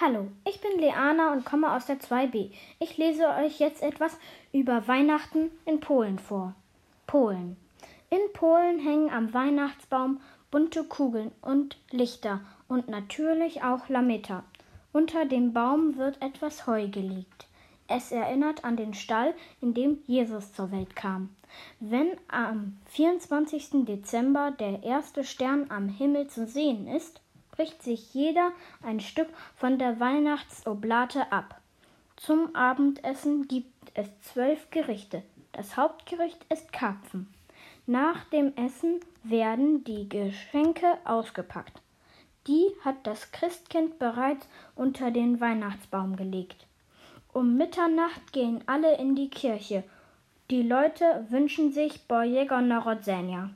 Hallo, ich bin Leana und komme aus der 2b. Ich lese euch jetzt etwas über Weihnachten in Polen vor. Polen. In Polen hängen am Weihnachtsbaum bunte Kugeln und Lichter und natürlich auch Lametta. Unter dem Baum wird etwas Heu gelegt. Es erinnert an den Stall, in dem Jesus zur Welt kam. Wenn am 24. Dezember der erste Stern am Himmel zu sehen ist, bricht sich jeder ein Stück von der Weihnachtsoblate ab. Zum Abendessen gibt es zwölf Gerichte. Das Hauptgericht ist Karpfen. Nach dem Essen werden die Geschenke ausgepackt. Die hat das Christkind bereits unter den Weihnachtsbaum gelegt. Um Mitternacht gehen alle in die Kirche. Die Leute wünschen sich Bojego Narodzenia.